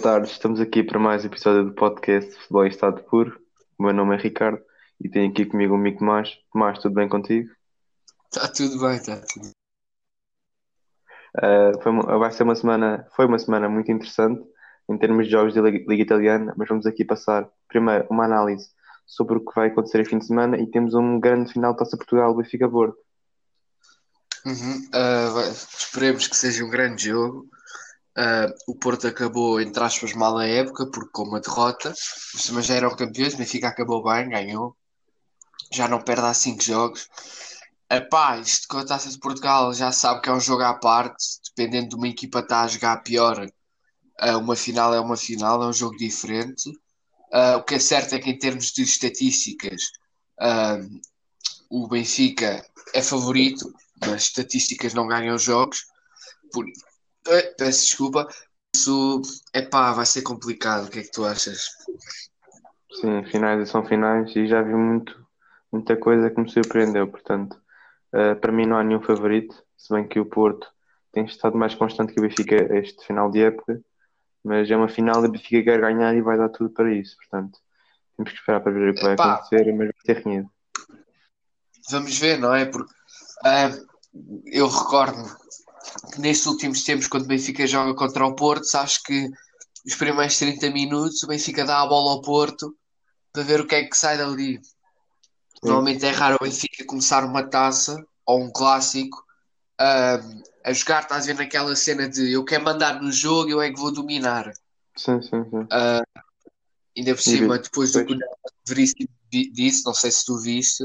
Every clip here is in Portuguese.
Boa tarde, estamos aqui para mais um episódio do podcast Futebol em Estado Puro. O meu nome é Ricardo e tenho aqui comigo o amigo Tomás. Tomás, tudo bem contigo? Está tudo bem, está tudo bem. Uh, foi uma- vai ser uma semana, foi uma semana muito interessante em termos de jogos da Liga, Liga Italiana, mas vamos aqui passar primeiro uma análise sobre o que vai acontecer este fim de semana e temos um grande final de Taça Portugal, Benfica Porto. Uhum. Vai- esperemos que seja um grande jogo. Ah, o Porto acabou, entre aspas, mal a época, porque com uma derrota, mas já eram campeões. O Benfica acabou bem, ganhou, já não perde há 5 jogos. Epá, isto com a Taça de Portugal já sabe que é um jogo à parte, dependendo de uma equipa estar a jogar pior. ah, uma final é uma final, é um jogo diferente. Ah, o que é certo é que, em termos de estatísticas, ah, o Benfica é favorito, mas estatísticas não ganham jogos. Eh, Peço desculpa. Isso, epá, vai ser complicado. O que é que tu achas? Sim, finais são finais e já vi muito, muita coisa que me surpreendeu, portanto, uh, para mim não há nenhum favorito, se bem que o Porto tem estado mais constante que o Benfica este final de época, mas é uma final e o Benfica quer ganhar e vai dar tudo para isso, portanto, temos que esperar para ver o que vai Epá. acontecer, mas vai renhido. Vamos ver, não é? Porque ah, eu recordo nestes últimos tempos, quando o Benfica joga contra o Porto, sabes que os primeiros 30 minutos o Benfica dá a bola ao Porto para ver o que é que sai dali. Normalmente é raro o Benfica começar uma taça ou um clássico a jogar, estás a ver naquela cena de eu quero mandar no jogo, eu é que vou dominar. Sim, sim, sim. Ainda por cima, depois do que o Veríssimo di- disse, não sei se tu viste,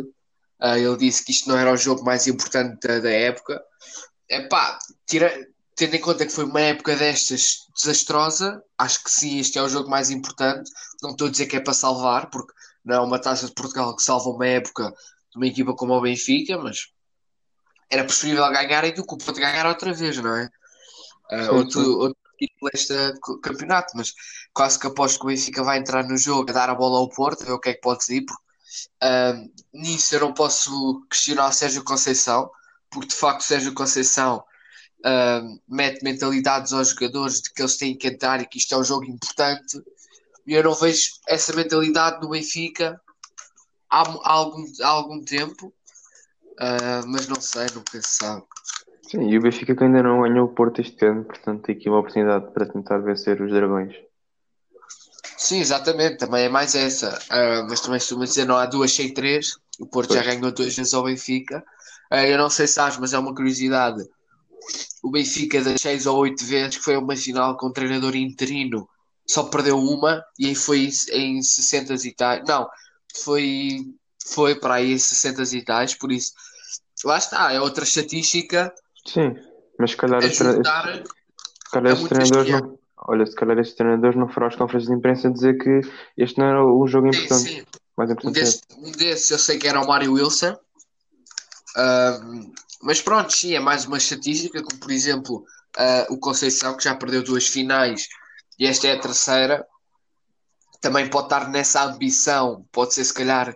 ah, ele disse que isto não era o jogo mais importante da, da época. Epá, tira, tendo em conta que foi uma época destas desastrosa, acho que sim, este é o jogo mais importante. Não estou a dizer que é para salvar, porque não é uma taça de Portugal que salva uma época de uma equipa como o Benfica, mas era preferível ganharem do que o Porto ganhar outra vez, não é? Sim, outro, outro título este co- campeonato, mas quase que aposto que o Benfica vai entrar no jogo a dar a bola ao Porto, a ver o que é que pode sair, porque ah, nisso eu não posso questionar o Sérgio Conceição, porque de facto o Sérgio Conceição ah, mete mentalidades aos jogadores de que eles têm que entrar e que isto é um jogo importante, e eu não vejo essa mentalidade no Benfica há, há algum, há algum tempo, ah, mas não sei, nunca se sabe. Sim, e o Benfica que ainda não ganhou o Porto este ano, portanto tem aqui uma oportunidade para tentar vencer os Dragões. Sim, exatamente, também é mais essa. Ah, mas também costuma dizer, não há duas sem três. O Porto já Pois. ganhou duas vezes ao Benfica. Ah, eu não sei se sabes, mas é uma curiosidade. O Benfica das seis ou oito vezes que foi a uma final com um treinador interino só perdeu uma e aí foi em 60 e tais. Não, foi, foi para aí em 60 e tais, por isso lá está, é outra estatística Sim, mas se calhar, juntar. se calhar É muito treinadores não. Olha, se calhar estes treinadores não foram às conferências de imprensa dizer que este não era o jogo Sim, importante, sim. mais Um importante. desses, um desses eu sei que era o Mário Wilson. Ahm, mas pronto, sim, é mais uma estatística, como por exemplo ah, o Conceição, que já perdeu duas finais e esta é a terceira, também pode estar nessa ambição, pode ser se calhar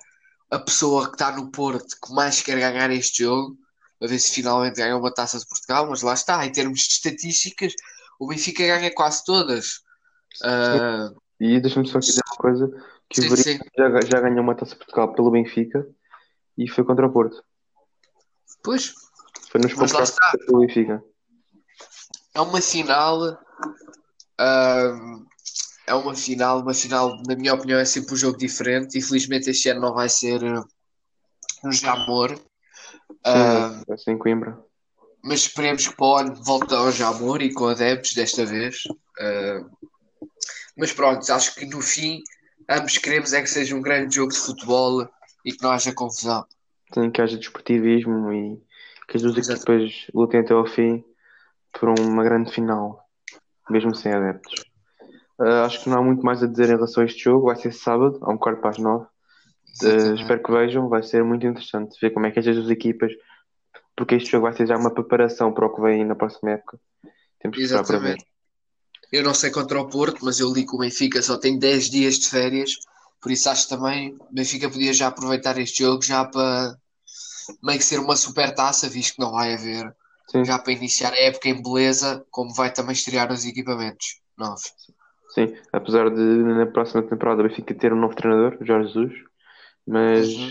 a pessoa que está no Porto que mais quer ganhar este jogo, a ver se finalmente ganha uma taça de Portugal, mas lá está, em termos de estatísticas, o Benfica ganha quase todas. Ah, E deixa-me só dizer uma coisa: que o sim, Veríssimo sim. já, já ganhou uma taça de Portugal pelo Benfica e foi contra o Porto. Pois, Foi nos está. pelo Benfica. É uma final. ahm, é uma final. Uma final, na minha opinião, é sempre um jogo diferente. Infelizmente, este ano não vai ser eh, no Jamor. Sim, Ahm, vai ser em Coimbra. mas esperemos que para o ano volte ao Jamor e com adeptos desta vez. Ahm, mas pronto, acho que no fim, ambos queremos é que seja um grande jogo de futebol e que não haja confusão. Tem que haja desportivismo e que as duas equipas lutem até ao fim por uma grande final, mesmo sem adeptos. Ah, acho que não há muito mais a dizer em relação a este jogo. Vai ser sábado, a um quarto para as nove. Uh, espero que vejam, vai ser muito interessante ver como é que estas duas equipas, porque este jogo vai ser já uma preparação para o que vem na próxima época. Temos que esperar para ver. Eu não sei contra o Porto, mas eu li que o Benfica só tem 10 dias de férias, por isso acho que também o Benfica podia já aproveitar este jogo já para meio que ser uma super taça, visto que não vai haver, Sim, já para iniciar a época em beleza, como vai também estrear os equipamentos novos. Sim, apesar de na próxima temporada o Benfica ter um novo treinador, Jorge Jesus, mas Uhum.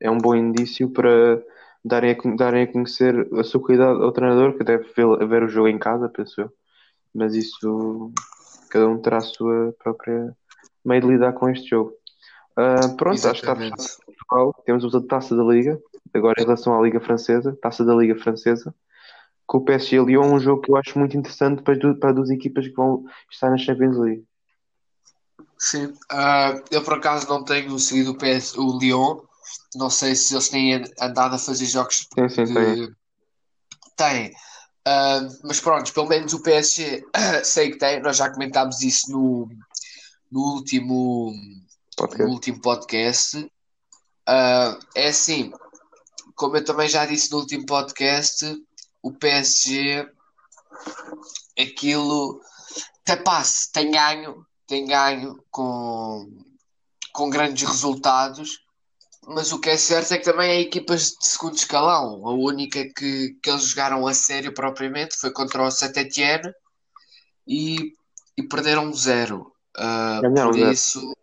é um bom indício para darem a, darem a conhecer a sua qualidade ao treinador, que deve ver, ver o jogo em casa, penso eu. Mas isso, cada um terá a sua própria meio de lidar com este jogo. Ah, pronto, acho que está fechado Exatamente. Temos a taça da Liga, agora em relação à Liga Francesa, taça da Liga Francesa, com o PSG Lyon, um jogo que eu acho muito interessante para, para duas equipas que vão estar na Champions League. Sim. Ah, eu por acaso não tenho seguido o, PS, o Lyon. Não sei se eles têm andado a fazer jogos Sim, sim, tem. de. Tem. Ah, mas pronto, pelo menos o PSG sei que tem. Nós já comentámos isso no, no último, no Podcast. último podcast. Ah, é assim, como eu também já disse no último podcast, o PSG, aquilo até passe, tem ganho, tem ganho com, com grandes resultados, mas o que é certo é que também há equipas de segundo escalão. A única que, que eles jogaram a sério propriamente foi contra o Saint-Étienne e, e perderam zero. Ganharam por zero. isso,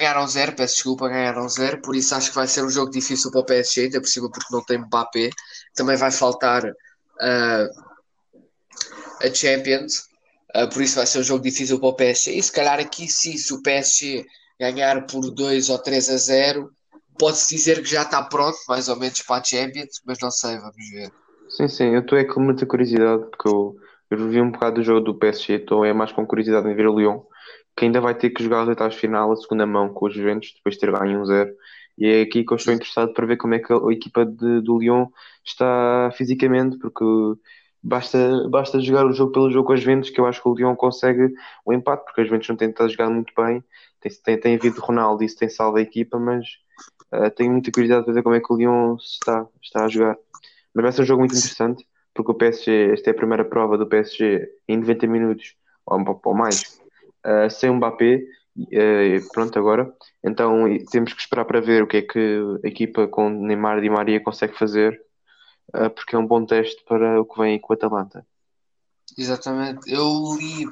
ganharam zero, peço desculpa, ganharam zero. Por isso acho que vai ser um jogo difícil para o PSG, ainda por cima porque não tem Mbappé. Também vai faltar ah, a Champions. Ah, por isso vai ser um jogo difícil para o PSG. E se calhar aqui sim, se o PSG ganhar por 2 ou 3 a 0, pode-se dizer que já está pronto, mais ou menos, para a Champions, mas não sei, vamos ver. Sim, sim, eu estou é com muita curiosidade, porque eu, eu vi um bocado do jogo do PSG, estou é mais com curiosidade em ver o Lyon, que ainda vai ter que jogar os oitavos final, a segunda mão com os Juventus, depois de ter ganho 1-0. E é aqui que eu estou interessado para ver como é que a, a equipa de- do Lyon está fisicamente, porque basta, basta jogar o jogo pelo jogo com as Juventus, que eu acho que o Lyon consegue o empate, porque as Juventus não têm estado a muito bem. Tem, tem, tem havido Ronaldo, isso tem salvo a equipa, mas eh, tenho muita curiosidade para ver como é que o Lyon está, está a jogar. Mas vai ser um jogo muito interessante, porque o PSG, esta é a primeira prova do PSG em 90 minutos, ou, ou mais, eh, sem o Mbappé, eh, pronto agora. Então temos que esperar para ver o que é que a equipa com Neymar e Di Maria consegue fazer, eh, porque é um bom teste para o que vem com o Atalanta. Exatamente. Eu li,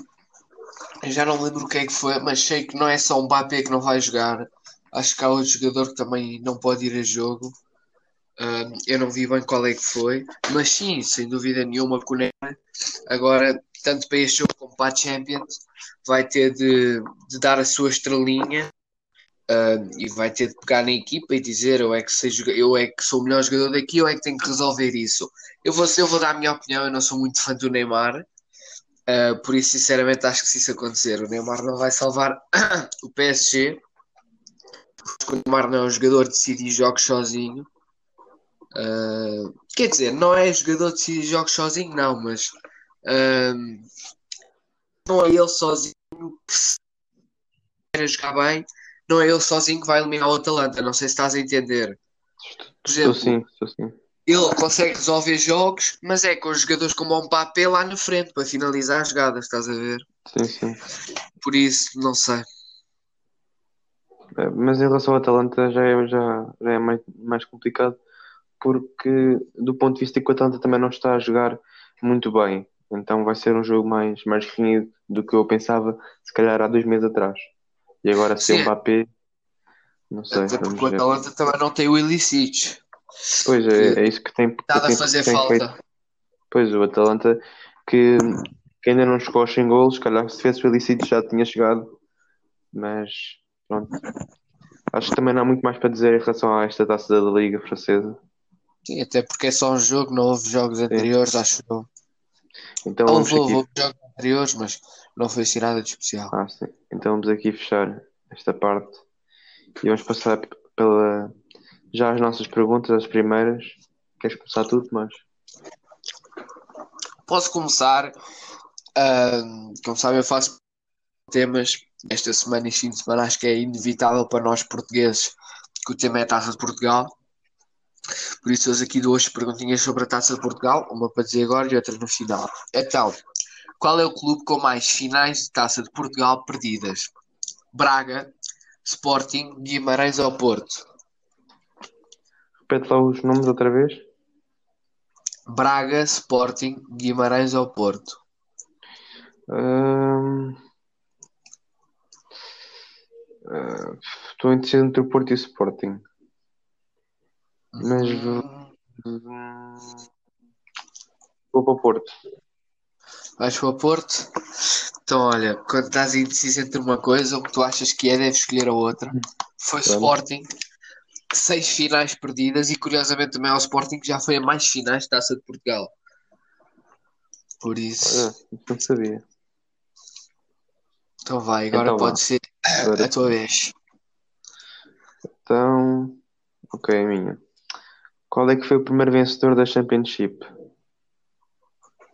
já não lembro o que é que foi, mas sei que não é só o Mbappé que não vai jogar. Acho que há outro jogador que também não pode ir a jogo. Ah, eu não vi bem qual é que foi, mas sim, sem dúvida nenhuma, Neymar agora, tanto para este jogo como para a Champions, vai ter de, de dar a sua estrelinha ah, e vai ter de pegar na equipa e dizer eu é que sei eu é que sou o melhor jogador daqui, eu é que tenho que resolver isso. Eu vou, eu vou dar a minha opinião, eu não sou muito fã do Neymar, ah, por isso sinceramente acho que se isso acontecer, o Neymar não vai salvar o PSG, porque o Neymar não é um jogador de decidir jogos sozinho. Uh, quer dizer, não é jogador de decidir jogos sozinho, não, mas um, não é ele sozinho que se quer jogar bem, não é ele sozinho que vai eliminar o Atalanta. Não sei se estás a entender. Por Estou exemplo, sim, estou sim. ele consegue resolver jogos, mas é com jogadores como o Mbappé lá na frente para finalizar as jogadas, estás a ver? Sim, sim. Por isso, não sei. Eh, Mas em relação ao Atalanta já é, já, já é mais, mais complicado, porque do ponto de vista que o Atalanta também não está a jogar muito bem. Então vai ser um jogo mais, mais renhido do que eu pensava, se calhar há dois meses atrás. E agora sem o Sim, Mbappé, não sei, até porque o. Atalanta também não tem o Ilicic, Pois é, é isso que tem, está a fazer tem feito. falta. Pois o Atalanta que, que ainda não chegou aos 100 golos, se calhar se tivesse felicito já tinha chegado, mas pronto. Acho que também não há muito mais para dizer em relação a esta taça da Liga Francesa. Sim, até porque é só um jogo, não houve jogos Sim. anteriores, acho eu. Então vamos Houve, houve, aqui. jogos anteriores, mas não foi assim nada de especial. Ah, sim. Então vamos aqui fechar esta parte e vamos passar pela já as nossas perguntas, as primeiras. Queres começar tudo, mas Posso começar, ahm, como sabem, eu faço temas esta semana e fim de semana, acho que é inevitável para nós portugueses que o tema é a Taça de Portugal. Por isso, hoje aqui duas perguntinhas sobre a Taça de Portugal, uma para dizer agora e outra no final. Então, qual é o clube com mais finais de Taça de Portugal perdidas? Braga, Sporting, Guimarães ou Porto? repete lá os nomes outra vez. Braga, Sporting, Guimarães ou Porto? Hum, Uh, estou indeciso entre o Porto e o Sporting. Mas vou, Hum, vou para o Porto. Vais para o Porto? Então, olha, quando estás indeciso entre uma coisa, o que tu achas que é, deves escolher a outra. Foi. Sporting, seis finais perdidas, e curiosamente também é o Sporting que já foi a mais finais de Taça de Portugal. Por isso, Ah, não sabia. então vai, agora Então pode ser Agora a tua vez. Então, ok, minha. Qual é que foi o primeiro vencedor da Championship?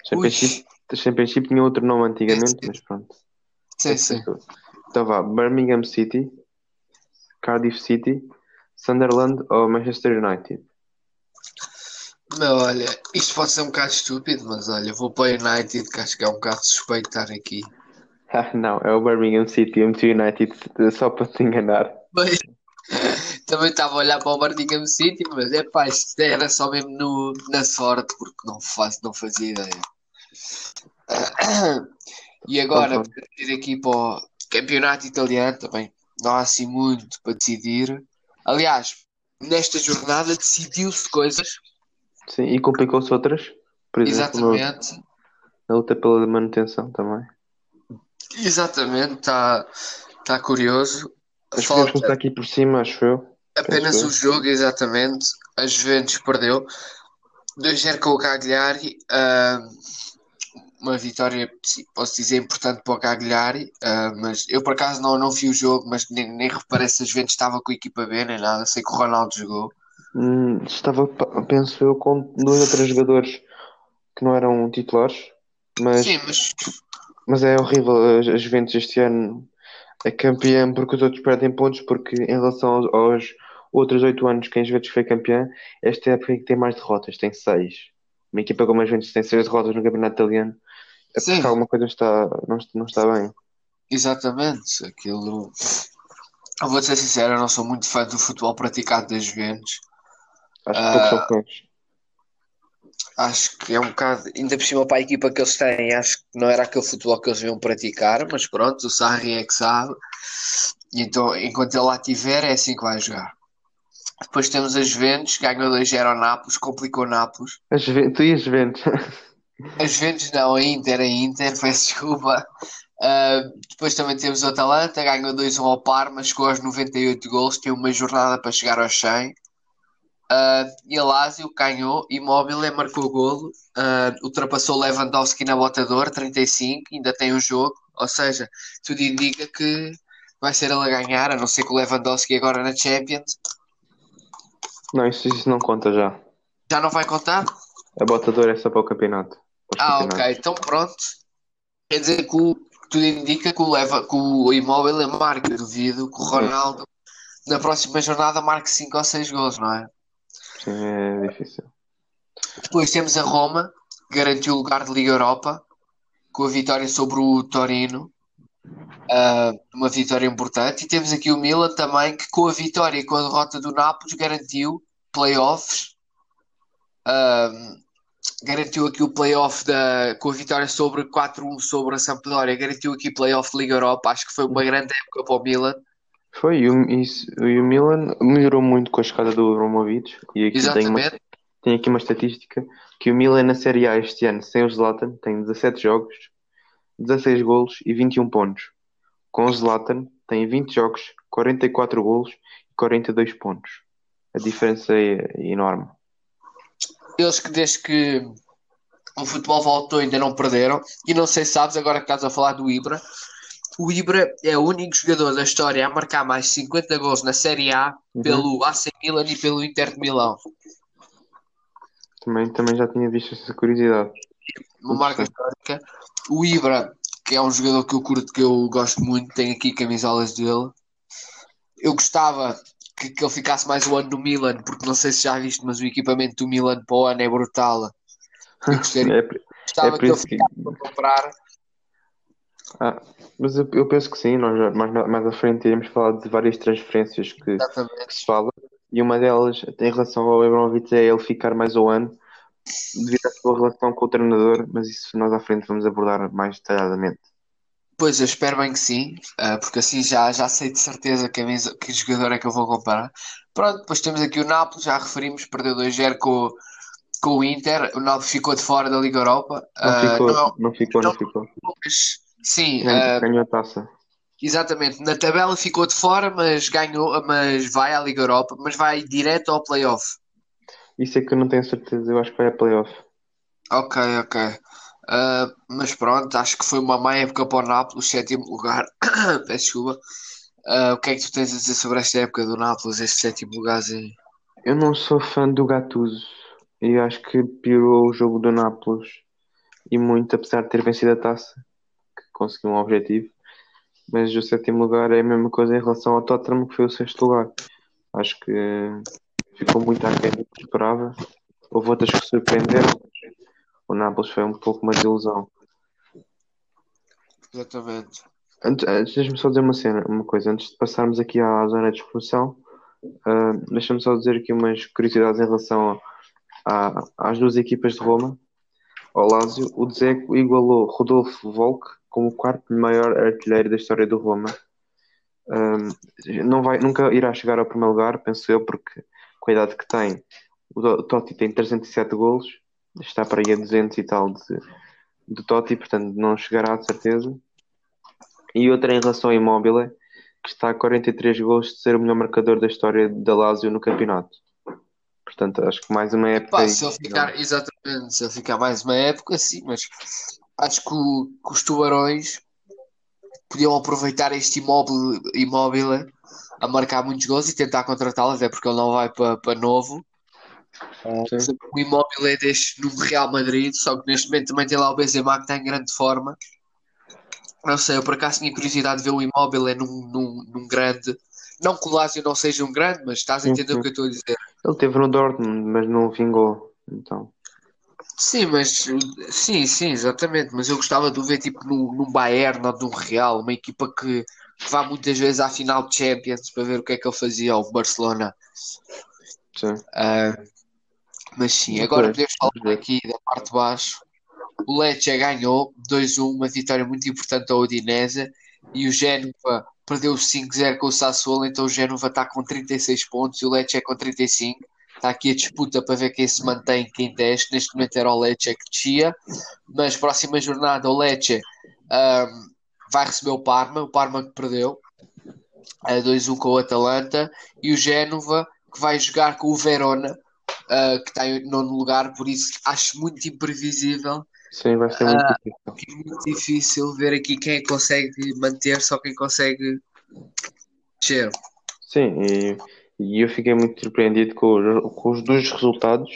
Championship, Championship tinha outro nome antigamente, mas pronto. Sim, sim. Então vá, Birmingham City, Cardiff City, Sunderland ou Manchester United? Meu, olha, isto pode ser um bocado estúpido, mas olha, vou para o United, que acho que é um bocado suspeito estar aqui. Ah, não, é o Birmingham City, eu meti United só para te enganar. Mas também estava a olhar para o Birmingham City, mas é pá, isto era só mesmo no, na sorte, porque não, faz, não fazia ideia. E agora, para ir aqui para o campeonato italiano também, não há assim muito para decidir. Aliás, nesta jornada decidiu-se coisas, Sim, e complicou-se outras, por exemplo, exatamente, na luta pela manutenção também. exatamente, está tá curioso. Podemos Falta começar aqui por cima, acho eu. Apenas o jogo, exatamente. A Juventus perdeu 2-0 com o Cagliari. ah, uma vitória, posso dizer, importante para o Cagliari. ah, mas eu por acaso não, não vi o jogo, mas nem, nem reparei se a Juventus estava com a equipa B nem nada. Sei que o Ronaldo jogou. Hum, estava, penso eu, com dois ou três jogadores que não eram titulares, mas, Sim, mas mas é horrível. A a Juventus este ano é campeã porque os outros perdem pontos, porque em relação aos, aos outros oito anos que a Juventus foi campeã, esta época é que tem mais derrotas, tem seis. Uma equipa como a Juventus tem seis derrotas no campeonato italiano, é Sim. porque alguma coisa está, não, está- não está bem. exatamente, aquilo. Eu vou ser sincero, eu não sou muito fã do futebol praticado das Juventus. Acho que são fãs. Acho que é um bocado, ainda por cima para a equipa que eles têm, acho que não era aquele futebol que eles iam praticar, mas pronto, o Sarri é que sabe. Então, enquanto ele lá estiver, é assim que vai jogar. Depois temos a Juventus, ganhou 2-0 ao Nápoles, complicou Nápoles. A Juventus, tu e a Juventus. A Juventus não, a Inter, a Inter, peço desculpa. Ah, depois também temos o Atalanta, ganhou 2-1 ao Parma, chegou aos 98 gols, tem uma jornada para chegar aos 100. Ah, e a Lazio ganhou, Immobile marcou golo, ah, ultrapassou Lewandowski na botador, 35, ainda tem um jogo, ou seja, tudo indica que vai ser ele a ganhar, a não ser que o Lewandowski agora na Champions Não, isso, isso não conta já. já não vai contar? A botadora é só para o campeonato. para Ah, campeonatos. ok, então pronto. Quer dizer que o, tudo indica que o, Leva, que o Immobile marca, eu duvido que o Ronaldo na próxima jornada marque 5 ou 6 gols, não é? Sim, é difícil. Depois temos a Roma, que garantiu o lugar de Liga Europa, com a vitória sobre o Torino, ah, uma vitória importante. E temos aqui o Milan também, que com a vitória e com a derrota do Nápoles garantiu playoffs. Ah, garantiu aqui o playoff da, com a vitória sobre 4-1 sobre a Sampdoria, garantiu aqui playoff de Liga Europa. Acho que foi uma grande época para o Milan. Foi, e o, isso- e o Milan melhorou muito com a chegada do Abramovich. E aqui tem uma, Exatamente. tem aqui uma estatística que o Milan na Série A este ano, sem o Zlatan, tem 17 jogos, 16 golos e 21 pontos. Com o Zlatan, tem 20 jogos, 44 golos e 42 pontos. A diferença é enorme. Eles que desde que o futebol voltou ainda não perderam. E não sei se sabes, agora que estás a falar do Ibra, o Ibra é o único jogador da história a marcar mais 50 gols na Série A Uhum. pelo AC Milan e pelo Inter de Milão. Também, também já tinha visto essa curiosidade. Uma marca histórica. O Ibra, que é um jogador que eu curto, que eu gosto muito, tem aqui camisolas dele. Eu gostava que, que ele ficasse mais um ano no Milan, porque não sei se já viste, mas o equipamento do Milan para o ano é brutal. Eu gostaria, É, gostava é que ele isso que. ficasse para comprar. Ah, mas eu, eu penso que sim, nós mais, mais à frente iremos falar de várias transferências que, que se fala, e uma delas, em relação ao Abramovich, é ele ficar mais um ano devido à sua relação com o treinador, mas isso nós à frente vamos abordar mais detalhadamente. Pois, eu espero bem que sim, uh, porque assim já, já sei de certeza que, que jogador é que eu vou comparar. Pronto, depois temos aqui o Nápoles, já referimos, perdeu 2-0 com, com o Inter, o Nápoles ficou de fora da Liga Europa. Não uh, ficou, não, não, ficou, não, não ficou. Mas, sim, ganhou, uh, ganhou a taça. Exatamente, na tabela ficou de fora, mas ganhou, mas vai à Liga Europa, mas vai direto ao playoff. Isso é que eu não tenho certeza, eu acho que vai a playoff. Ok, ok. Uh, mas pronto, acho que foi uma má época para o Nápoles, sétimo lugar. Peço desculpa. Uh, o que é que tu tens a dizer sobre esta época do Nápoles, este sétimo lugarzinho? Eu não sou fã do Gattuso e acho que piorou o jogo do Nápoles e muito, apesar de ter vencido a taça, que conseguiu um objetivo. Mas o sétimo lugar é a mesma coisa em relação ao Tottenham, que foi o sexto lugar. Acho que ficou muito aquém do que esperava. Houve outras que surpreenderam. O Nápoles foi um pouco uma desilusão. Exatamente. Antes, antes deixa-me só dizer uma cena, uma coisa. Antes de passarmos aqui à zona de expulsão, uh, deixa-me só dizer aqui umas curiosidades em relação a, a, às duas equipas de Roma. Ao Lazio, o Dzeko igualou Rodolfo Volk como o quarto maior artilheiro da história do Roma. Um, ah, não vai, nunca irá chegar ao primeiro lugar, penso eu, porque com a idade que tem, o Totti tem 307 golos, está para aí a 200 e tal de, de Totti, portanto não chegará de certeza. E outra em relação ao Immobile, que está a 43 gols de ser o melhor marcador da história da Lazio no campeonato. Portanto, acho que mais uma época. Pá, se ele ficar, exatamente, se ele ficar mais uma época, sim, mas acho que, o, que os tubarões podiam aproveitar este imóvel, imóvel a marcar muitos gols e tentar contratá-lo, até porque ele não vai para, para novo. Sim. O imóvel é deste no Real Madrid, só que neste momento também tem lá o Benzema que está em grande forma. Não sei, eu por acaso tinha curiosidade de ver o imóvel é num, num, num grande. Não que o Lazio não seja um grande, mas estás a entender sim, sim. o que eu estou a dizer. Ele teve no Dortmund, mas não vingou. Então. Sim, mas sim, sim, exatamente. Mas eu gostava de o ver tipo num, num Bayern ou num Real, uma equipa que, que vá muitas vezes à final de Champions para ver o que é que ele fazia ao Barcelona. Sim. Uh, mas sim, agora podemos falar aqui da parte de baixo. O Lecce ganhou 2-1, uma vitória muito importante ao Udinese e o Génova perdeu 5-0 com o Sassuolo, então o Génova está com 36 pontos e o Lecce é com 35. Está aqui a disputa para ver quem se mantém, quem desce. Neste momento era o Lecce que descia, mas próxima jornada o Lecce um, vai receber o Parma, o Parma que perdeu a 2-1 com o Atalanta e o Génova que vai jogar com o Verona uh, que está em nono lugar, por isso acho muito imprevisível. Sim, vai ser muito uh, difícil. É muito difícil ver aqui quem é consegue manter, só quem consegue descer. Sim, e, e eu fiquei muito surpreendido com, com os dois resultados.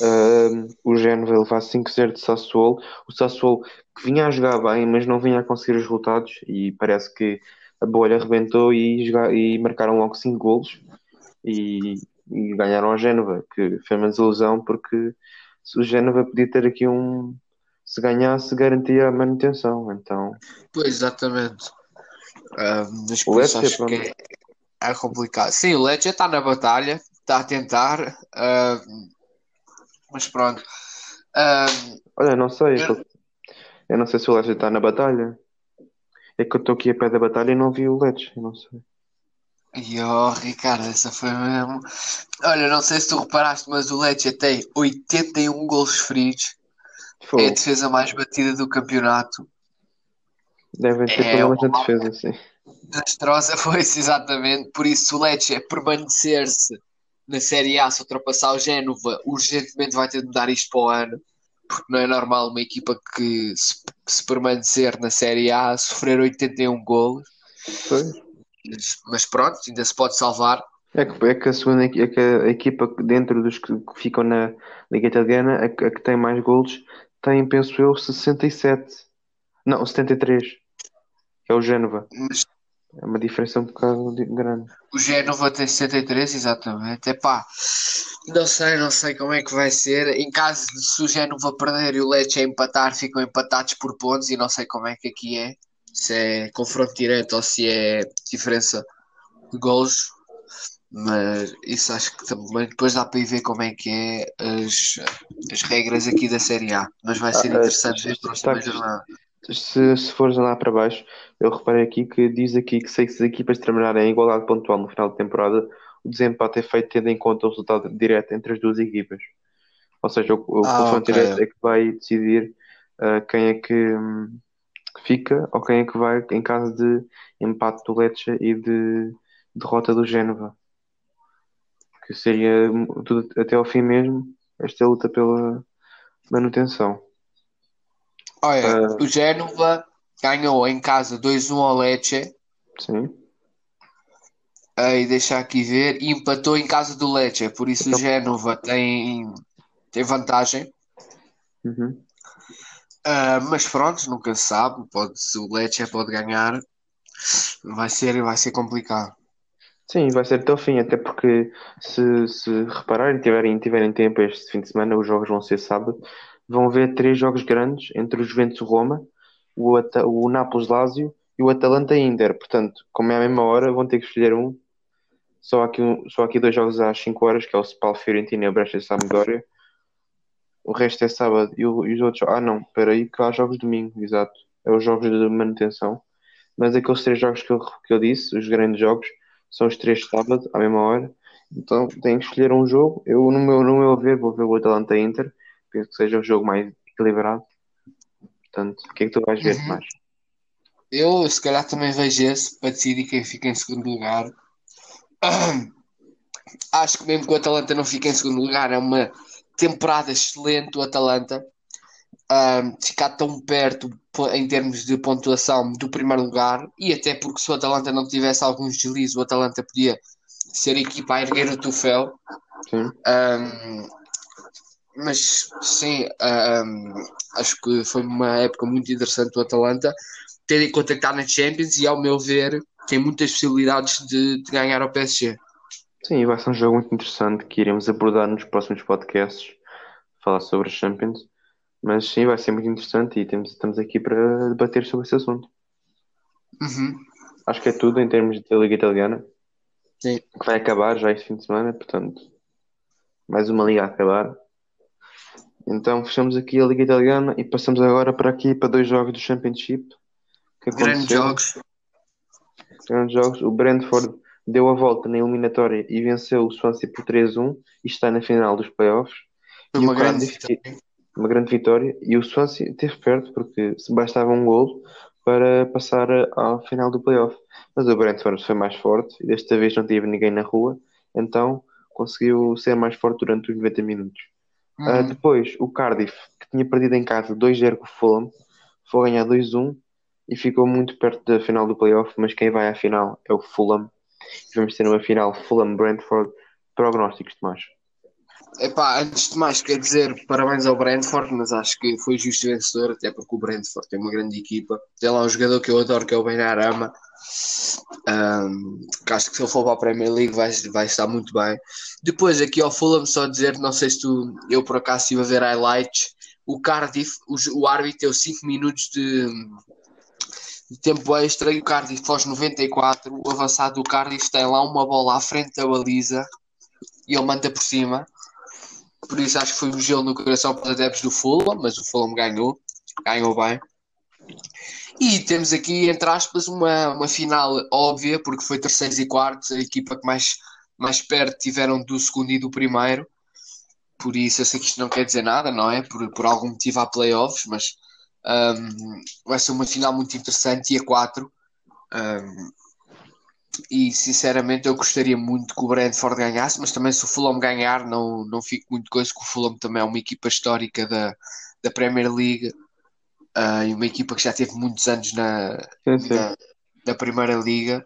Uh, o Génova levar 5-0 de Sassuolo. O Sassuolo que vinha a jogar bem, mas não vinha a conseguir os resultados. E parece que a bolha arrebentou e, e marcaram logo 5 golos. E, e ganharam a Génova, que foi uma desilusão porque o Génova podia ter aqui um. Se ganhasse, garantia a manutenção. Então. Pois, exatamente. Uh, mas o Lecce, acho que é, é, complicado. Sim, o Lecce está na batalha, está a tentar, uh, mas pronto. Uh, Olha, não sei. Eu... eu não sei se o Lecce está na batalha. É que eu estou aqui a pé da batalha e não vi o Lecce, eu não sei. E oh, Ricardo, essa foi mesmo. Olha, não sei se tu reparaste, mas o Lecce tem 81 gols feridos. É a defesa mais batida do campeonato. Devem ter é problemas na defesa, sim. Desastrosa foi exatamente. Por isso, o Lecce é permanecer-se na Série A, se ultrapassar o Génova, urgentemente vai ter de mudar isto para o ano. Porque não é normal uma equipa que, se, se permanecer na Série A, sofrer 81 gols. Foi mas pronto, ainda se pode salvar. É que, é que a segunda é que a equipa dentro dos que ficam na Liga Italiana, a, a que tem mais golos, tem, penso eu, 67. Não, 73. É o Génova. Mas... É uma diferença um bocado grande. O Génova tem 73, exatamente. É pá, não sei, não sei como é que vai ser. Em caso de se o Génova perder e o Lecce empatar, ficam empatados por pontos e não sei como é que aqui é se é confronto direto ou se é diferença de gols, mas isso acho que também depois dá para ir ver como é que é as, as regras aqui da Série A. Mas vai ser ah, interessante ver a próxima jornada. Se, se fores lá para baixo, eu reparei aqui que diz aqui que se as equipas terminarem em igualdade pontual no final da temporada, o desempate é feito tendo em conta o resultado direto entre as duas equipas. Ou seja, o, o Ah, confronto ok. direto é que vai decidir uh, quem é que hum, fica ou quem é que vai em caso de empate do Lecce e de derrota do Génova. Que seria tudo até ao fim mesmo esta luta pela manutenção. Olha, Ah. o Génova ganhou em casa 2-1 ao Lecce. Sim. Aí deixa aqui ver. E empatou em casa do Lecce. Por isso o Então- Génova tem, tem vantagem. Uhum. Ah, mas pronto, nunca se sabe. Pode, se o Lecce pode ganhar. Vai ser, vai ser complicado. Sim, vai ser até o fim, até porque se, se repararem, tiverem, tiverem tempo este fim de semana, os jogos vão ser sábado, vão haver três jogos grandes entre o Juventus Roma, o, Ata- o Nápoles Lazio e o Atalanta Inter. Portanto, como é à mesma hora, vão ter que escolher um. Só aqui, só aqui dois jogos às 5 horas, que é o Spal Fiorentina e o Brescia Sampdoria. O resto é sábado e, o- e os outros. Ah, não, espera aí, que há jogos domingo, exato. É os jogos de manutenção. Mas aqueles três jogos que eu, que eu disse, os grandes jogos, são os três sábado, à mesma hora. Então têm que escolher um jogo. Eu, no meu, no meu ver, vou ver o Atalanta Inter. Penso que seja um jogo mais equilibrado. Portanto, o que é que tu vais ver, Uhum. mais? Eu, se calhar, também vejo esse para decidir quem fica em segundo lugar. Acho que mesmo que o Atalanta não fique em segundo lugar, é uma temporada excelente do Atalanta. Ahm, ficar tão perto em termos de pontuação do primeiro lugar, e até porque se o Atalanta não tivesse alguns deslizes, o Atalanta podia ser a equipa a erguer o troféu. Sim. Mas sim, ahm, acho que foi uma época muito interessante do Atalanta, tendo em conta que está na Champions e, ao meu ver, tem muitas possibilidades de, de ganhar ao PSG. Sim, vai ser um jogo muito interessante que iremos abordar nos próximos podcasts, falar sobre os Champions. Mas sim, vai ser muito interessante e temos, estamos aqui para debater sobre esse assunto. Uhum. Acho que é tudo em termos da Liga Italiana, Sim. que vai acabar já este fim de semana, portanto, mais uma liga a acabar. Então fechamos aqui a Liga Italiana e passamos agora para aqui para dois jogos do Championship que Grandes jogos. Grandes jogos. O Brentford deu a volta na eliminatória e venceu o Swansea por 3-1 e está na final dos playoffs. Foi uma grande vitória. uma grande vitória e o Swansea esteve perto porque se bastava um gol para passar à final do playoff. Mas o Brentford foi mais forte e desta vez não teve ninguém na rua, então conseguiu ser mais forte durante os 90 minutos. Ah, Uhum. depois, o Cardiff, que tinha perdido em casa 2-0 com o Fulham, foi ganhar 2-1 e ficou muito perto da final do playoff, mas quem vai à final é o Fulham. Vamos ter uma final Fulham-Brentford. Prognósticos, Tomás. Epá, antes de mais, quer dizer, parabéns ao Brentford, mas acho que foi justo vencedor, até porque o Brentford tem uma grande equipa. Tem lá um jogador que eu adoro, que é o Benarama. Um, que acho que se ele for para a Premier League vai, vai estar muito bem. Depois, aqui ao Fulham, só dizer, não sei se tu, eu por acaso estive a ver highlights. O Cardiff, o, o árbitro deu 5 minutos de, de tempo extra e o Cardiff aos 94. O avançado do Cardiff tem lá uma bola à frente da baliza e ele manda por cima. Por isso acho que foi um gelo no coração para os adeptos do Fulham, mas o Fulham ganhou, ganhou bem. E temos aqui, entre aspas, uma, uma final óbvia, porque foi terceiros e quartos, a equipa que mais, mais perto tiveram do segundo e do primeiro. Por isso eu sei que isto não quer dizer nada, não é? Por, por algum motivo há playoffs, mas um, vai ser uma final muito interessante e a quatro. E sinceramente eu gostaria muito que o Brentford ganhasse, mas também se o Fulham ganhar, não, não fico muito coisa, que o Fulham também é uma equipa histórica da, da Premier League uh, e uma equipa que já teve muitos anos na, Sim, sim. na, na Primeira Liga.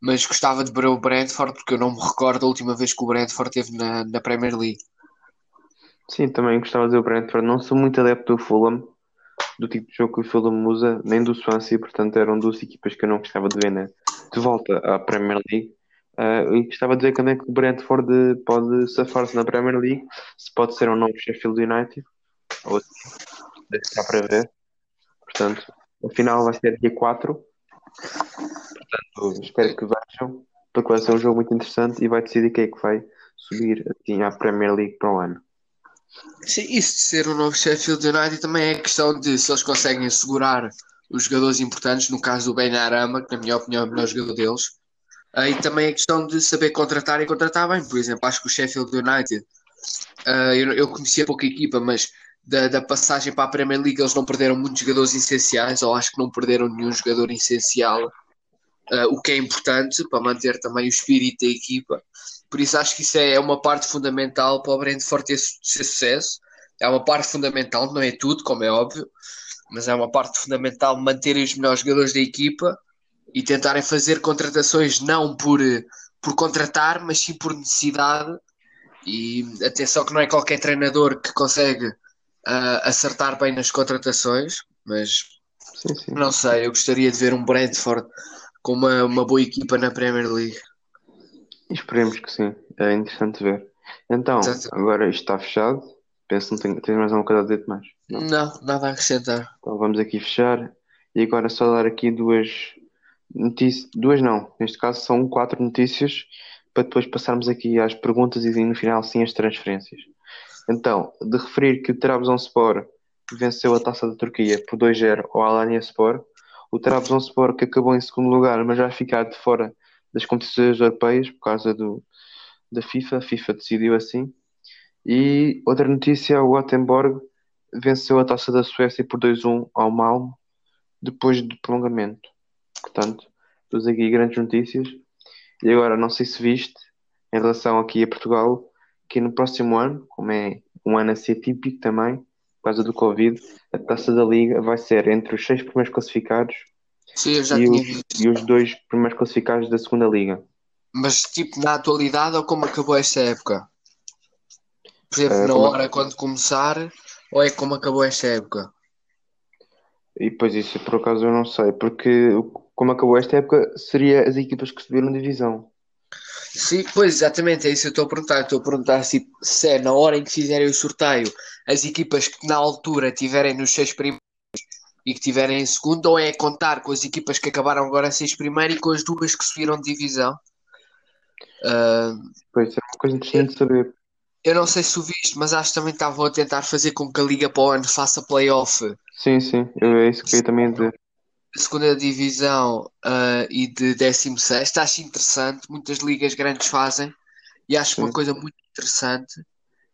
Mas gostava de ver o Brentford porque eu não me recordo a última vez que o Brentford esteve na, na Premier League. Sim, também gostava de ver o Brentford. Não sou muito adepto do Fulham, do tipo de jogo que o Fulham usa, nem do Swansea, portanto eram duas equipas que eu não gostava de ver né? De volta à Premier League. Ah, e gostava de ver quando é que o Brentford pode safar-se na Premier League, se pode ser um novo Sheffield United, ou deixa cá para ver. Portanto, a final vai ser dia 4. Portanto, espero que vejam, porque vai ser um jogo muito interessante e vai decidir quem é que vai subir assim, à Premier League para o ano. Sim, isso de ser o novo Sheffield United também é questão de se eles conseguem assegurar os jogadores importantes, no caso do Ben Arama, que na minha opinião é o melhor jogador deles. Uh, e também a questão de saber contratar e contratar bem. Por exemplo, acho que o Sheffield United, uh, eu, eu conhecia pouca equipa, mas da, da, passagem para a Premier League eles não perderam muitos jogadores essenciais, ou acho que não perderam nenhum jogador essencial, uh, o que é importante para manter também o espírito da equipa. Por isso acho que isso é uma parte fundamental para o Brentford ter, ter sucesso. É uma parte fundamental, não é tudo, como é óbvio, mas é uma parte fundamental manterem os melhores jogadores da equipa e tentarem fazer contratações não por, por contratar, mas sim por necessidade. E atenção que não é qualquer treinador que consegue uh, acertar bem nas contratações, mas sim, sim. não sei, eu gostaria de ver um Brentford com uma, uma boa equipa na Premier League. Esperemos que sim, é interessante ver. Então, Exato. agora isto está fechado. Penso que não tens mais alguma coisa a dizer mais. Não. não, nada a acrescentar. Então vamos aqui fechar. E agora só dar aqui duas notícias. Duas não, neste caso são quatro notícias para depois passarmos aqui às perguntas e no final sim as transferências. Então, de referir que o Trabzonspor venceu a Taça da Turquia por 2-0 ao Alanya Sport. O Trabzonspor que acabou em segundo lugar, mas vai ficar de fora das competições europeias por causa do, da FIFA. A FIFA decidiu assim. E outra notícia, o Gothenburg venceu a Taça da Suécia por 2-1 ao Malmo depois do prolongamento. Portanto, todas aqui grandes notícias. E agora, não sei se viste, em relação aqui a Portugal, que no próximo ano, como é um ano a ser típico também, por causa do Covid, a taça da Liga vai ser entre os seis primeiros classificados Sim, e, os, e os dois primeiros classificados da segunda Liga. Mas tipo na atualidade ou como acabou esta época? Por exemplo, Eh, na hora quando começar, ou é como acabou esta época? E depois isso, por acaso, eu não sei, porque como acabou esta época, seria as equipas que subiram divisão. Sim, pois exatamente, é isso que eu estou a perguntar. Estou a perguntar se, se é na hora em que fizerem o sorteio, as equipas que na altura tiverem nos seis primeiros e que tiverem em segundo, ou é contar com as equipas que acabaram agora seis primeiro e com as duas que subiram de divisão? Ah, Pois, é uma coisa interessante saber. Eu não sei se o viste, mas acho que também estavam a tentar fazer com que a Liga para o ano faça playoff Sim, sim, é isso que eu ia também dizer. segunda divisão ah, e de 16 acho interessante, muitas ligas grandes fazem e acho uma Sim. coisa muito interessante.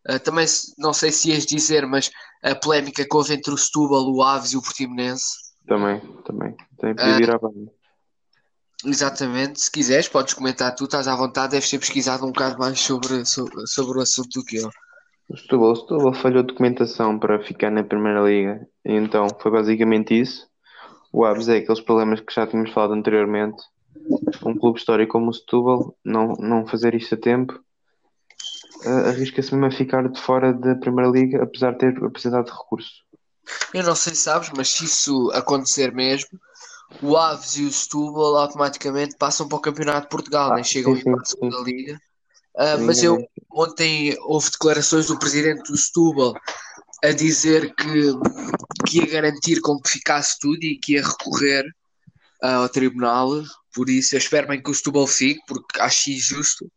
Ah, também não sei se ias dizer, mas a polémica que houve entre o Setúbal, o Aves e o Portimonense. Também, também. Também podia vir à bem. Exatamente, se quiseres, podes comentar tu, estás à vontade, deves ter pesquisado um bocado mais sobre, sobre, sobre o assunto do que eu. O Setúbal, o Setúbal falhou documentação para ficar na Primeira Liga. E então foi basicamente isso. O Aves é aqueles problemas que já tínhamos falado anteriormente. Um clube histórico como o Setúbal, não, não fazer isto a tempo, arrisca-se mesmo a ficar de fora da Primeira Liga, apesar de ter apresentado recurso. Eu não sei se sabes, mas se isso acontecer mesmo, o Aves e o Setúbal automaticamente passam para o Campeonato de Portugal, Ah, chegam sim, para a segunda liga. Ah, mas eu ontem houve declarações do presidente do Setúbal a dizer que, que ia garantir com que ficasse tudo e que ia recorrer ah, ao tribunal. Por isso, eu espero bem que o Setúbal fique, porque acho injusto.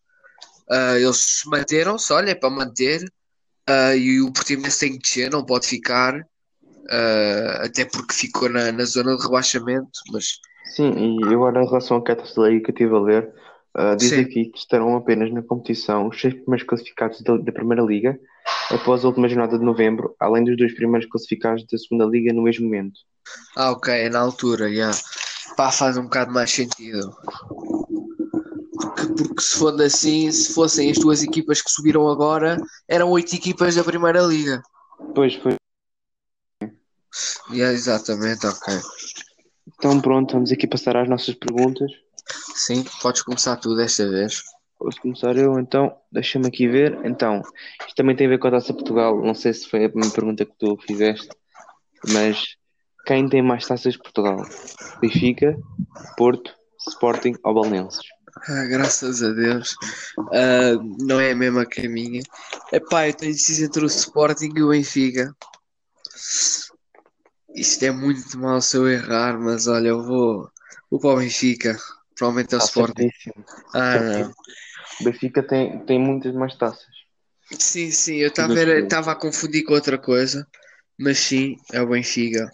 Ah, eles manteram-se, olha, é para manter. Ah, e o Portimonense tem que descer, não pode ficar. Ah, até porque ficou na, na zona de rebaixamento. Mas Sim, e agora em relação da Liga que eu estive a ler, ah, diz Sim. aqui que estarão apenas na competição os seis primeiros classificados da, da Primeira Liga após a última jornada de novembro, além dos dois primeiros classificados da Segunda Liga no mesmo momento. Ah, ok, é na altura, já. Pá, faz um bocado mais sentido. Porque, porque se for assim, se fossem as duas equipas que subiram agora, eram oito equipas da Primeira Liga. Pois foi. Yeah, exatamente, ok. Então pronto, vamos aqui passar às nossas perguntas. Sim, podes começar tu desta vez. Posso começar eu, então, deixa-me aqui ver. Então, isto também tem a ver com a Taça Portugal. Não sei se foi a primeira pergunta que tu fizeste, mas quem tem mais taças de Portugal? Benfica, Porto, Sporting ou Belenenses? Ah, graças a Deus. Ah, não é a mesma que a minha. Epá, eu tenho deciso entre o Sporting e o Benfica. Isto é muito mal se eu errar, mas olha, eu vou, vou para o Benfica. Provavelmente é o Sporting. certíssimo. Ah, não. O Benfica tem, tem muitas mais taças. Sim, sim, eu estava estava a confundir com outra coisa, mas sim, é o Benfica.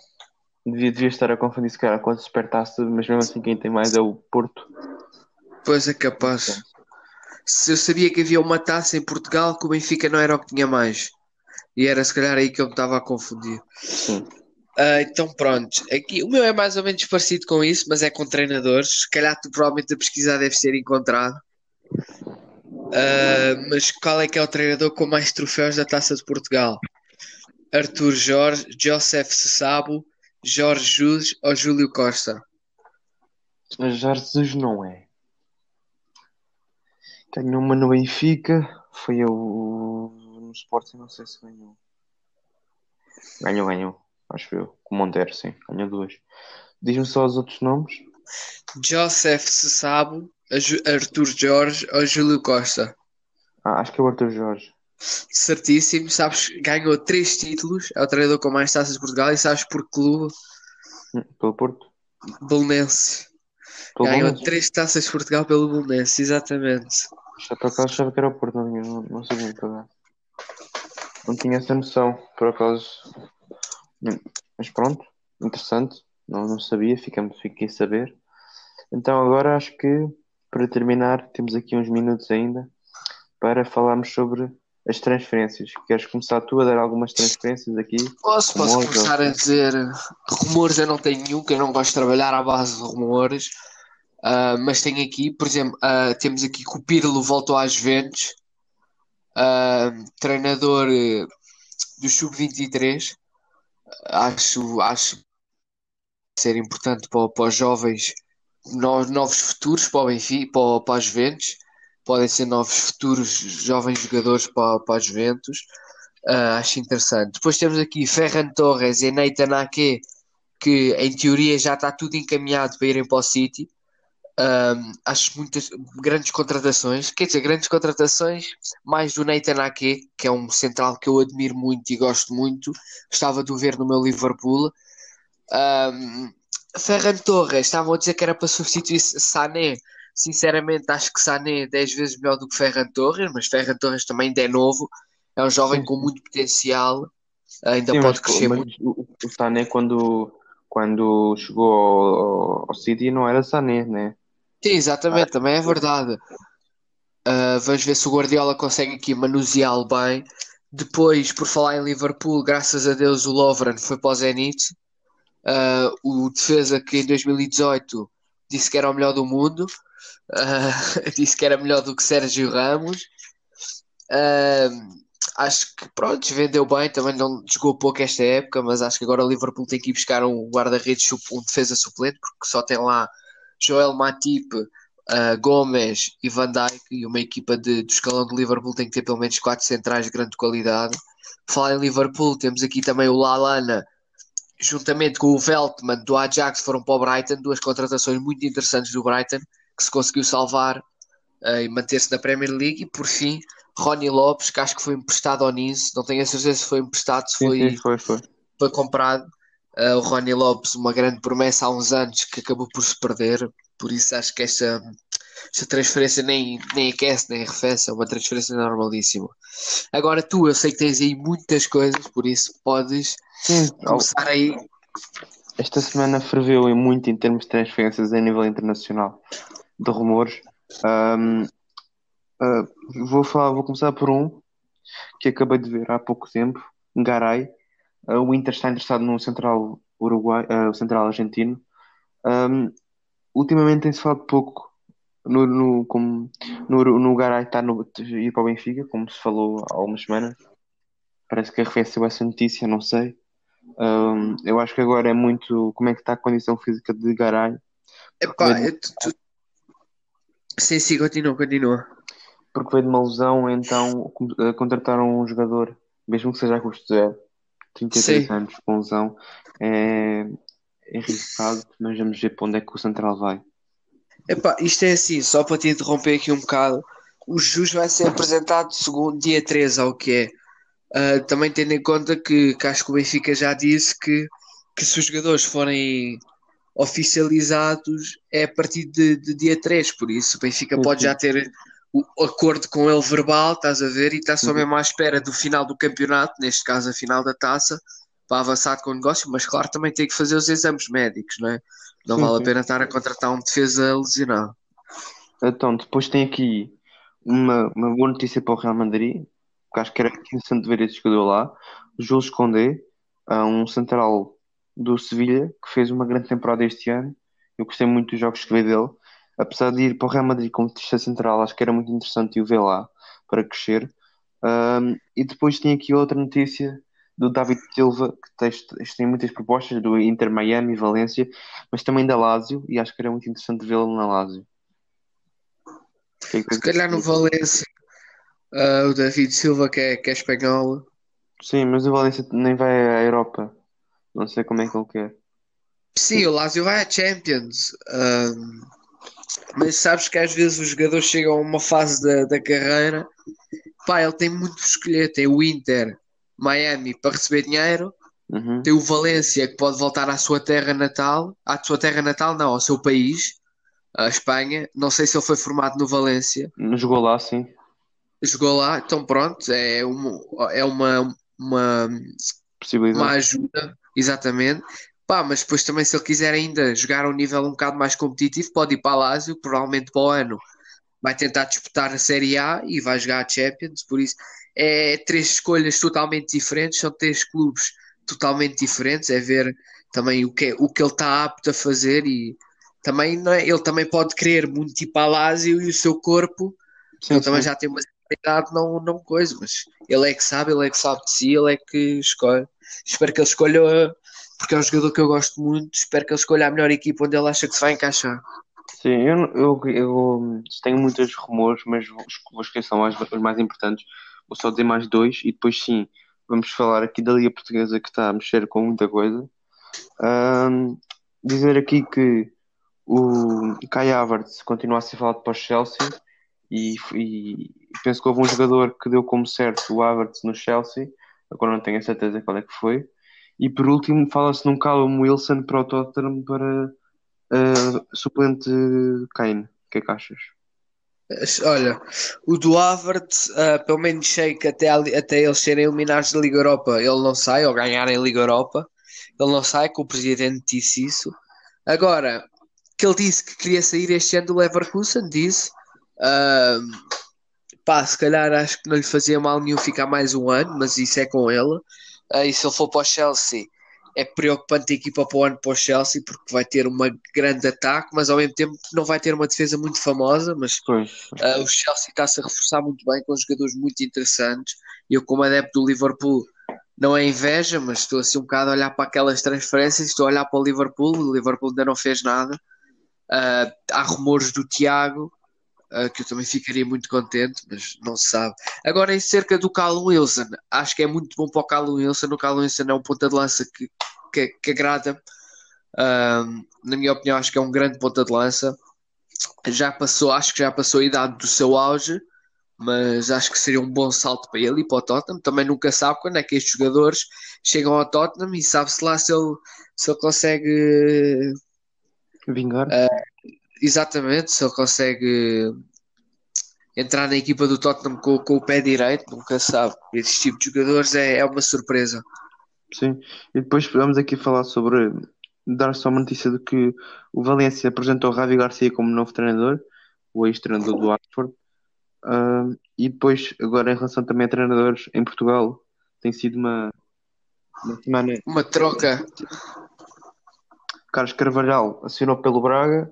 devia, devia estar a confundir se calhar com a Supertaça, mas mesmo assim quem tem mais é o Porto. Pois é capaz. Se eu sabia que havia uma taça em Portugal, que o Benfica não era o que tinha mais. E era se calhar aí que eu me estava a confundir. Sim. Ah, então pronto, aqui o meu é mais ou menos parecido com isso, mas é com treinadores. Se calhar tu provavelmente a pesquisar deve ser encontrado. Ah, mas qual é que é o treinador com mais troféus da Taça de Portugal? Arthur Jorge, Joseph Sessabo, Jorge Jesus ou Júlio Costa? Jorge Jesus não é. Ganhou uma no Benfica, foi o no Sporting, não sei se ganhou. Ganhou, ganhou, acho eu. Com o Monteiro, sim, ganhou duas. Diz-me só os outros nomes. Joseph Sessabo, Arthur Jorge ou Júlio Costa? Ah, acho que é o Arthur Jorge. Certíssimo, sabes, ganhou três títulos, é o treinador com mais taças de Portugal e sabes por que clube? Hum, Pelo Porto? Belenenses. Pelo Ganhou três taças de Portugal pelo Belenenses, exatamente. Já por acaso achava que era o Porto, não, não, não sabia. Não tinha essa noção, por acaso. Mas pronto, interessante. Não, não sabia, ficamos, fiquei a saber. Então agora acho que para terminar temos aqui uns minutos ainda para falarmos sobre as transferências. Queres começar tu a dar algumas transferências aqui? Posso, posso Rumores, começar a dizer rumores eu não tenho nenhum, que eu não gosto de trabalhar à base de rumores. Ah, mas tenho aqui, por exemplo, ah, temos aqui que o Pirlo voltou às Juventus, Ah, treinador eh, do Sub-23. Acho, acho ser importante para, para os jovens, no- novos futuros para o Benfica, para, para as Juventus. Podem ser novos futuros jovens jogadores para, para as Juventus. Ah, acho interessante. Depois temos aqui Ferran Torres e Nathan Ake, que em teoria já está tudo encaminhado para irem para o City. Ahm, acho muitas grandes contratações, quer dizer, grandes contratações, mais do Nathan Ake, que é um central que eu admiro muito e gosto muito. Gostava de o ver no meu Liverpool. Ahm, Ferran Torres, estavam a dizer que era para substituir Sané. Sinceramente, acho que Sané é 10 vezes melhor do que Ferran Torres, mas Ferran Torres também ainda é novo, é um jovem Sim, com muito potencial, ainda Sim, pode mas, crescer mas muito. o, o Sané quando, quando chegou ao, ao City não era Sané, né? Sim, exatamente, também é verdade. Uh, vamos ver se o Guardiola consegue aqui manuseá-lo bem. Depois, por falar em Liverpool, graças a Deus o Lovren foi para o Zenit. Uh, o defesa que em 2018 disse que era o melhor do mundo, uh, disse que era melhor do que Sérgio Ramos. Acho que pronto, vendeu bem, também não jogou pouco esta época, mas acho que agora o Liverpool tem que ir buscar um guarda-redes, um defesa suplente, porque só tem lá Joel Matip, uh, Gomes e Van Dijk, e uma equipa de, do escalão do Liverpool tem que ter pelo menos quatro centrais de grande qualidade. Falar em Liverpool, temos aqui também o Lalana, juntamente com o Veltman do Ajax, foram para o Brighton, duas contratações muito interessantes do Brighton, que se conseguiu salvar uh, e manter-se na Premier League. E por fim, Ronnie Lopes, que acho que foi emprestado ao Nice, não tenho a certeza se foi emprestado, se Sim, foi sim, foi, foi. foi comprado. Uh, o Ronnie Lopes, uma grande promessa há uns anos que acabou por se perder, por isso acho que esta, esta transferência nem, nem aquece nem arrefece, é uma transferência normalíssima. Agora tu, eu sei que tens aí muitas coisas, por isso podes Sim, começar aí. esta semana ferveu em muito em termos de transferências a nível internacional de rumores. Ahm, ah, vou falar, vou começar por um que acabei de ver há pouco tempo, Garay. Ah, o Inter está interessado no central uruguai, ah, o central argentino. Ahm, ultimamente tem-se falado pouco no, no, como, no, no Garay está no, ir para o Benfica, como se falou há algumas semanas. Parece que arrefeceu essa notícia, não sei. Ahm, eu acho que agora é muito como é que está a condição física de Garay. Epá, veio- eu- tu- tu- Sim, sim, continua, continua. porque veio de uma lesão, então eh, contrataram um jogador, mesmo que seja a custo zero, 33 Sim. anos lesão, é, é arriscado, mas vamos ver para onde é que o Central vai. Epá, isto é assim, só para te interromper aqui um bocado, o Jus vai ser apresentado segundo dia 13, ao que é. Ah, também tendo em conta que, que acho que o Benfica já disse que, que se os jogadores forem oficializados é a partir de, de dia 3, por isso o Benfica pode já ter o acordo com ele verbal, estás a ver, e está só Uhum. mesmo à espera do final do campeonato, neste caso a final da taça, para avançar com o negócio, mas claro, também tem que fazer os exames médicos, não é? Não vale a pena estar a contratar um defesa lesionado. Então, depois tem aqui uma, uma boa notícia para o Real Madrid, que acho que era interessante ver esse jogador lá. Jules Koundé, ah, um central do Sevilha, que fez uma grande temporada este ano. Eu gostei muito dos jogos que vi dele. Apesar de ir para o Real Madrid como terceiro central, acho que era muito interessante o ver lá para crescer. Ahm, e depois tem aqui outra notícia do David Silva, que tem, tem muitas propostas do Inter Miami, Valência, mas também da Lazio, e acho que era muito interessante vê-lo na Lazio. É Se calhar no Valência, ah, o David Silva, que é, que é espanhol, Sim, mas o Valência nem vai à Europa. Não sei como é que ele quer. sim, o Lazio vai à Champions. ah, mas sabes que às vezes os jogadores chegam a uma fase da, da carreira, pá, ele tem muito escolher. Tem o Inter, Miami para receber dinheiro, Uhum. tem o Valência que pode voltar à sua terra natal, à sua terra natal, não, ao seu país, a Espanha. Não sei se ele foi formado no Valência. Jogou lá, sim. Jogou lá, então pronto, é uma, é uma, uma, uma ajuda, exatamente. Pá, mas depois também, se ele quiser ainda jogar a um nível um bocado mais competitivo, pode ir para a Lazio, provavelmente para o ano vai tentar disputar a Série A e vai jogar a Champions. Por isso, é três escolhas totalmente diferentes, são três clubes totalmente diferentes. É ver também o que, o que ele está apto a fazer e também é, ele também pode querer muito ir para a Lazio e o seu corpo Sim, ele também sim. já tem uma idade, não, não coisa, mas ele é que sabe, ele é que sabe de si, ele é que escolhe. Espero que ele escolha, porque é um jogador que eu gosto muito, espero que ele escolha a melhor equipa onde ele acha que se vai encaixar. Sim, eu, eu, eu tenho muitos rumores, mas vou, vou escolher só mais, os mais importantes. Vou só dizer mais dois e depois sim, vamos falar aqui da Liga Portuguesa que está a mexer com muita coisa. Ahm, dizer aqui que o Kai Havertz continua a ser falado para o Chelsea e, e penso que houve um jogador que deu como certo o Havertz no Chelsea, agora não tenho a certeza qual é que foi. E por último, fala-se num Callum Wilson para o Tottenham para ah, suplente Kane. O que é que achas? Olha, o do Havertz, ah, pelo menos sei que até, até eles serem eliminados da Liga Europa, ele não sai, ou ganharem a Liga Europa, ele não sai, que o presidente disse isso. Agora, que ele disse que queria sair este ano do Leverkusen, disse. ah, pá, se calhar acho que não lhe fazia mal nenhum ficar mais um ano, mas isso é com ele. Ah, e se ele for para o Chelsea, é preocupante a equipa para o ano para o Chelsea, porque vai ter uma grande ataque, mas ao mesmo tempo não vai ter uma defesa muito famosa, mas Pois, Uh, o Chelsea está-se a reforçar muito bem com jogadores muito interessantes. Eu, como adepto do Liverpool, não é inveja, mas estou assim um bocado a olhar para aquelas transferências. Estou a olhar para o Liverpool. O Liverpool ainda não fez nada. Uh, há rumores do Tiago, que eu também ficaria muito contente, mas não se sabe. Agora, em cerca do Callum Wilson, acho que é muito bom para o Callum Wilson. O Callum Wilson é um ponta de lança que, que, que agrada. Um, na minha opinião, acho que é um grande ponta de lança já passou, acho que já passou a idade do seu auge, mas acho que seria um bom salto para ele e para o Tottenham. Também nunca sabe quando é que estes jogadores chegam ao Tottenham e sabe-se lá se ele, se ele consegue vingar. Exatamente, se ele consegue entrar na equipa do Tottenham com, com o pé direito, nunca sabe. Este tipo de jogadores é, é uma surpresa. Sim. E depois vamos aqui falar sobre dar só uma notícia de que o Valência apresentou o Javi Garcia como novo treinador, o ex-treinador do Oxford. Ah, e depois, agora em relação também a treinadores em Portugal, tem sido uma, uma semana. Uma troca. Carlos Carvalhal assinou pelo Braga,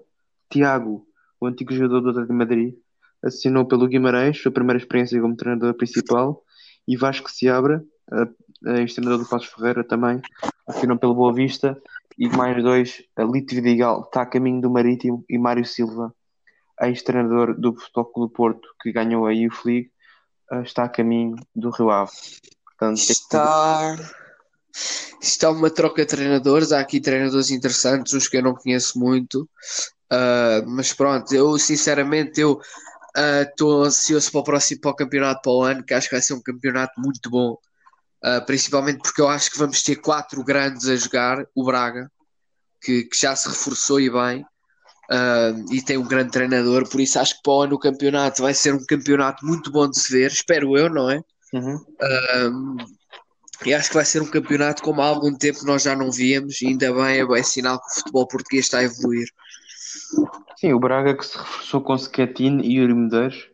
Tiago, o antigo jogador do Atlético de Madrid, assinou pelo Guimarães, sua primeira experiência como treinador principal, e Vasco Seabra, ex-treinador do Passos Ferreira também, assinou pelo Boa Vista, e mais dois, a Lito Vidigal, está a caminho do Marítimo, e Mário Silva, ex-treinador do Futebol do Porto, que ganhou a League, eh, está a caminho do Rio Ave. Portanto, Está. Está uma troca de treinadores. Há aqui treinadores interessantes, uns que eu não conheço muito. Ah, mas pronto, eu sinceramente eu estou ansioso para o próximo para o campeonato para o ano, que acho que vai ser um campeonato muito bom. Ah, principalmente porque eu acho que vamos ter quatro grandes a jogar, o Braga, que, que já se reforçou e bem. ah, e tem um grande treinador, por isso acho que para o ano o campeonato vai ser um campeonato muito bom de se ver, espero eu, não é? Uhum. Um, E acho que vai ser um campeonato como há algum tempo nós já não víamos, ainda bem, é, é sinal que o futebol português está a evoluir. Sim, o Braga que se reforçou com Schettino e Yuri Medeiros,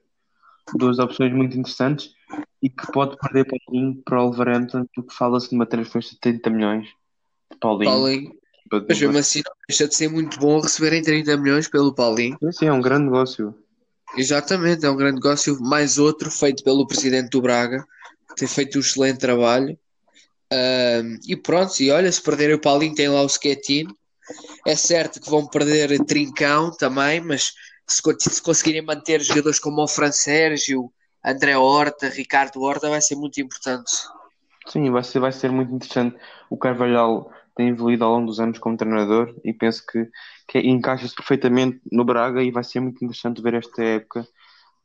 duas opções muito interessantes, e que pode perder Paulinho para o Wolverhampton, porque fala-se de uma transferência de 30 milhões de Paulinho. Paulinho. Mas mesmo assim não deixa de ser muito bom receberem 30 milhões pelo Paulinho. Sim, sim, é um grande negócio. Exatamente, é um grande negócio. Mais outro feito pelo presidente do Braga, que tem feito um excelente trabalho. Um, e pronto, e olha, se perderem o Paulinho, tem lá o Schettino. É certo que vão perder Trincão também, mas se, se conseguirem manter jogadores como o Fran Sérgio, André Horta, Ricardo Horta, vai ser muito importante. Sim, vai ser, vai ser muito interessante. O Carvalhal tem evoluído ao longo dos anos como treinador e penso que, que encaixa-se perfeitamente no Braga e vai ser muito interessante ver esta época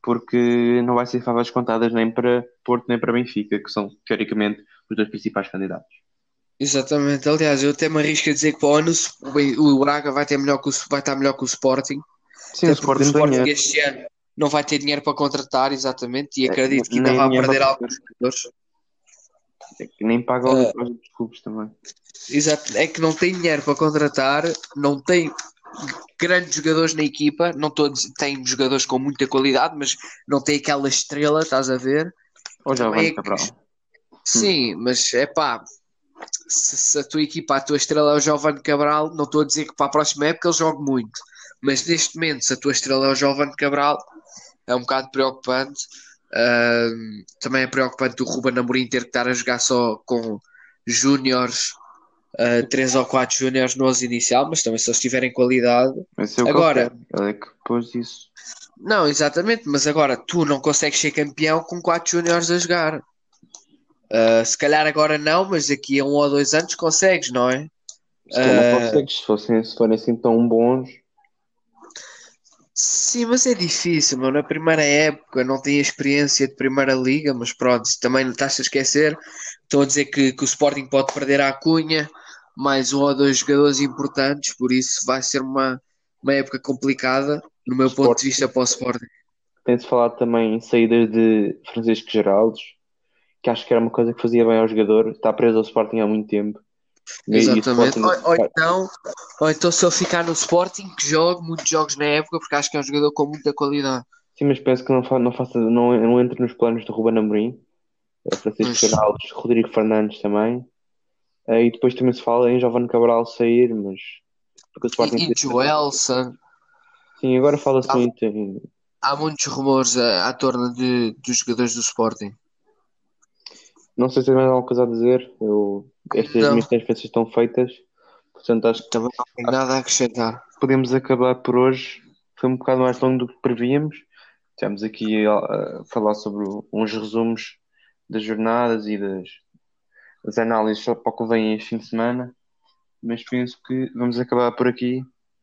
porque não vai ser favas contadas nem para Porto nem para Benfica, que são teoricamente os dois principais candidatos. Exatamente, aliás, eu até me arrisco a dizer que para o ano o Braga vai, ter melhor que o, vai estar melhor que o Sporting. Sim, o Sporting, o Sporting este ano não vai ter dinheiro para contratar, exatamente, e é, acredito que ainda vai perder alguns jogadores. É que nem paga uh, os clubes também. Exato, é que não tem dinheiro para contratar, não tem grandes jogadores na equipa, não todos têm jogadores com muita qualidade, mas não tem aquela estrela, estás a ver? Ou já vai é Cabral. Sim, hum. mas é pá, se, se, a tua equipa, a tua estrela é o Giovanni Cabral, não estou a dizer que para a próxima época ele jogue muito, mas neste momento, se a tua estrela é o Giovanni Cabral, é um bocado preocupante. Uh, também é preocupante o Ruben Amorim ter que estar a jogar só com júniores, uh, três ou quatro júniores no 11 inicial, mas também se eles tiverem qualidade. É agora, ele é que pôs isso. Não, exatamente, mas agora tu não consegues ser campeão com quatro júniores a jogar. Uh, se calhar agora não, mas daqui a um ou dois anos consegues, não é? Se calhar consegues, se, fossem, se forem assim tão bons. Sim, mas é difícil, meu. Na primeira época não tem experiência de primeira liga, mas pronto, também estás a esquecer. Estão a dizer que, que o Sporting pode perder a Cunha, mais um ou dois jogadores importantes, por isso vai ser uma, uma época complicada, no meu Sporting. ponto de vista, para o Sporting. Tem-se falado também em saídas de Francisco Geraldos, que acho que era uma coisa que fazia bem ao jogador, está preso ao Sporting há muito tempo. Exatamente. Ou, ou, então, ou então se ele ficar no Sporting, que jogue muitos jogos na época, porque acho que é um jogador com muita qualidade. Sim, mas penso que não, fa não, faça, não, não entre nos planos de Ruben Amorim. É Francisco Geraldes, Rodrigo Fernandes também. Uh, e depois também se fala em Giovanni Cabral sair, mas. Porque o Sporting e, e Joelson. Sim, agora fala-se muito. Há muitos rumores à, à torna de, dos jogadores do Sporting. Não sei se tem mais alguma coisa a dizer. Eu estas não. minhas transferências estão feitas. Portanto, acho que também não tem nada a acrescentar. Podemos acabar por hoje. Foi um bocado mais longo do que prevíamos. Estamos aqui a, falar sobre uns resumos das jornadas e das, das análises para o que vem este fim de semana. Mas penso que vamos acabar por aqui.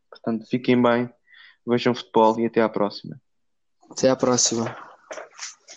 Portanto, fiquem bem, vejam futebol e até à próxima. Até à próxima.